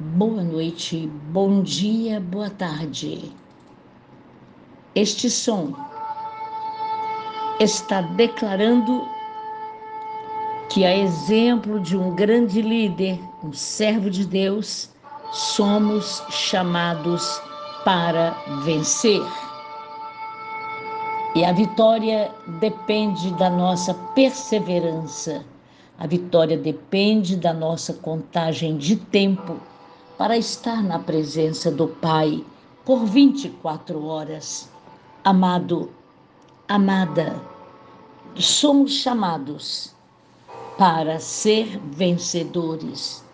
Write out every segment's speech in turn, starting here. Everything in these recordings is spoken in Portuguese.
boa noite, bom dia, boa tarde. Este som está declarando que, a exemplo de um grande líder, um servo de Deus, somos chamados para vencer. E a vitória depende da nossa perseverança. A vitória depende da nossa contagem de tempo para estar na presença do Pai por 24 horas. Amado, amada, somos chamados para ser vencedores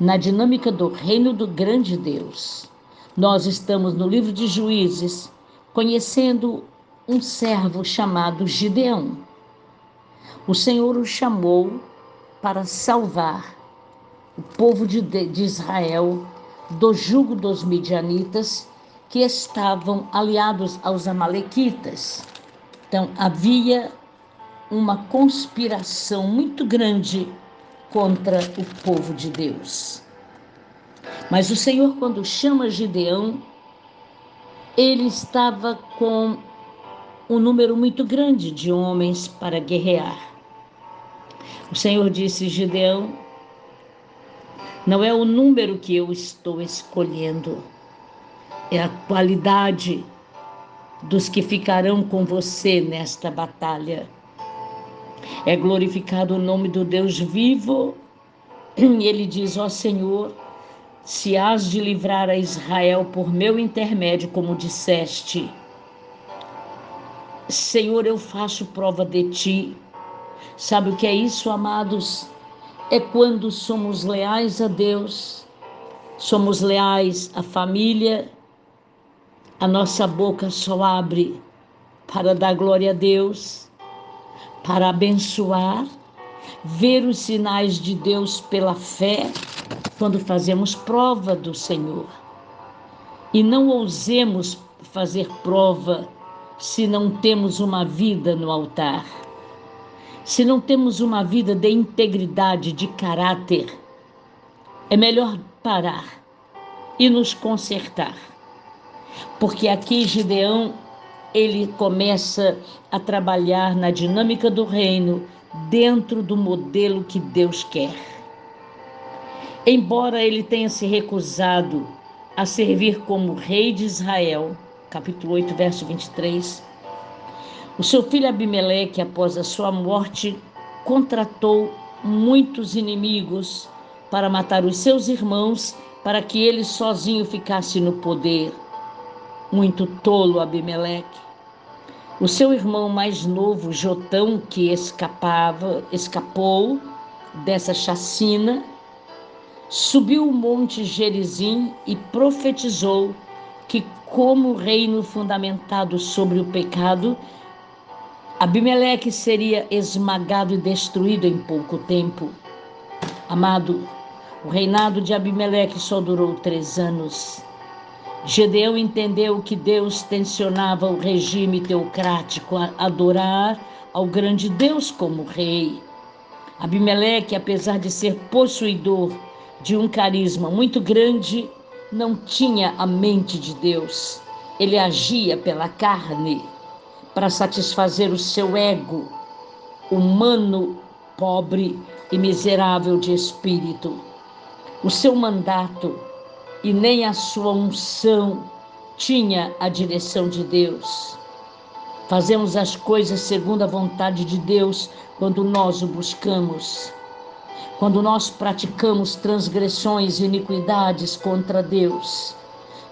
na dinâmica do reino do grande Deus. Nós estamos no livro de Juízes, conhecendo um servo chamado Gideão. O Senhor o chamou para salvar o povo de, de Israel do jugo dos midianitas que estavam aliados aos amalequitas. Então havia uma conspiração muito grande contra o povo de Deus. Mas o Senhor, quando chama Gideão, ele estava com um número muito grande de homens para guerrear. O Senhor disse: Gideão, não é o número que eu estou escolhendo, é a qualidade dos que ficarão com você nesta batalha. É glorificado o nome do Deus vivo. E ele diz: Ó Senhor, se has de livrar a Israel por meu intermédio, como disseste, Senhor, eu faço prova de ti. Sabe o que é isso, amados? É quando somos leais a Deus, somos leais à família, a nossa boca só abre para dar glória a Deus, para abençoar, ver os sinais de Deus pela fé quando fazemos prova do Senhor. E não ousemos fazer prova se não temos uma vida no altar se não temos uma vida de integridade, de caráter, é melhor parar e nos consertar. Porque aqui Gideão, ele começa a trabalhar na dinâmica do reino dentro do modelo que Deus quer. Embora ele tenha se recusado a servir como rei de Israel, capítulo 8, verso 23, o seu filho Abimeleque, após a sua morte, contratou muitos inimigos para matar os seus irmãos, para que ele sozinho ficasse no poder. Muito tolo Abimeleque. O seu irmão mais novo, Jotão, que escapava, escapou dessa chacina, subiu o monte Gerizim e profetizou que, como reino fundamentado sobre o pecado, Abimeleque seria esmagado e destruído em pouco tempo. Amado, o reinado de Abimeleque só durou três anos. Gedeão entendeu que Deus tensionava o regime teocrático a adorar ao grande Deus como rei. Abimeleque, apesar de ser possuidor de um carisma muito grande, não tinha a mente de Deus. Ele agia pela carne para satisfazer o seu ego humano, pobre e miserável de espírito. O seu mandato e nem a sua unção tinha a direção de Deus. Fazemos as coisas segundo a vontade de Deus quando nós o buscamos. Quando nós praticamos transgressões e iniquidades contra Deus,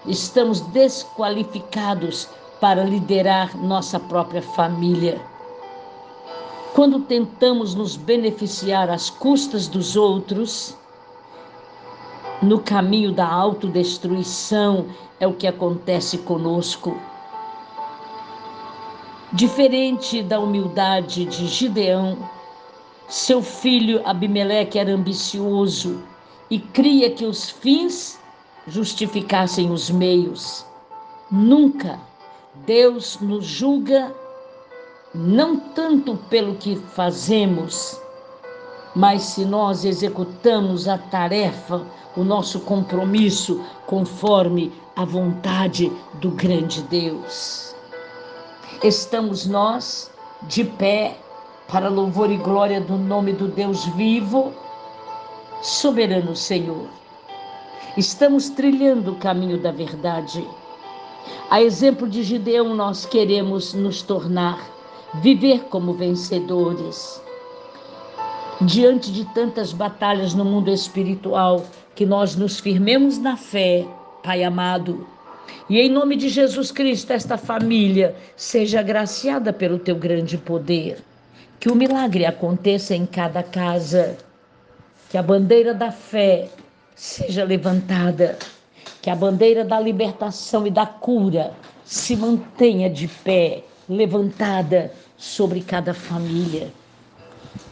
estamos desqualificados para liderar nossa própria família. Quando tentamos nos beneficiar às custas dos outros, no caminho da autodestruição é o que acontece conosco. Diferente da humildade de Gideão, seu filho Abimeleque era ambicioso e cria que os fins justificassem os meios. Nunca Deus nos julga não tanto pelo que fazemos, mas se nós executamos a tarefa, o nosso compromisso conforme a vontade do grande Deus. Estamos nós de pé para louvor e glória do nome do Deus vivo, soberano Senhor. Estamos trilhando o caminho da verdade. A exemplo de Gideão, nós queremos nos tornar, viver como vencedores. Diante de tantas batalhas no mundo espiritual, que nós nos firmemos na fé, Pai amado. E em nome de Jesus Cristo, esta família seja agraciada pelo teu grande poder. Que o milagre aconteça em cada casa. Que a bandeira da fé seja levantada. Que a bandeira da libertação e da cura se mantenha de pé, levantada sobre cada família.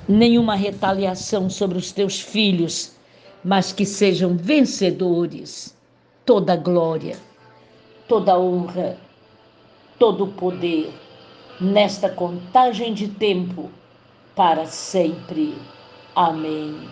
Nenhuma retaliação sobre os teus filhos, mas que sejam vencedores. Toda glória, toda honra, todo poder nesta contagem de tempo para sempre. Amém.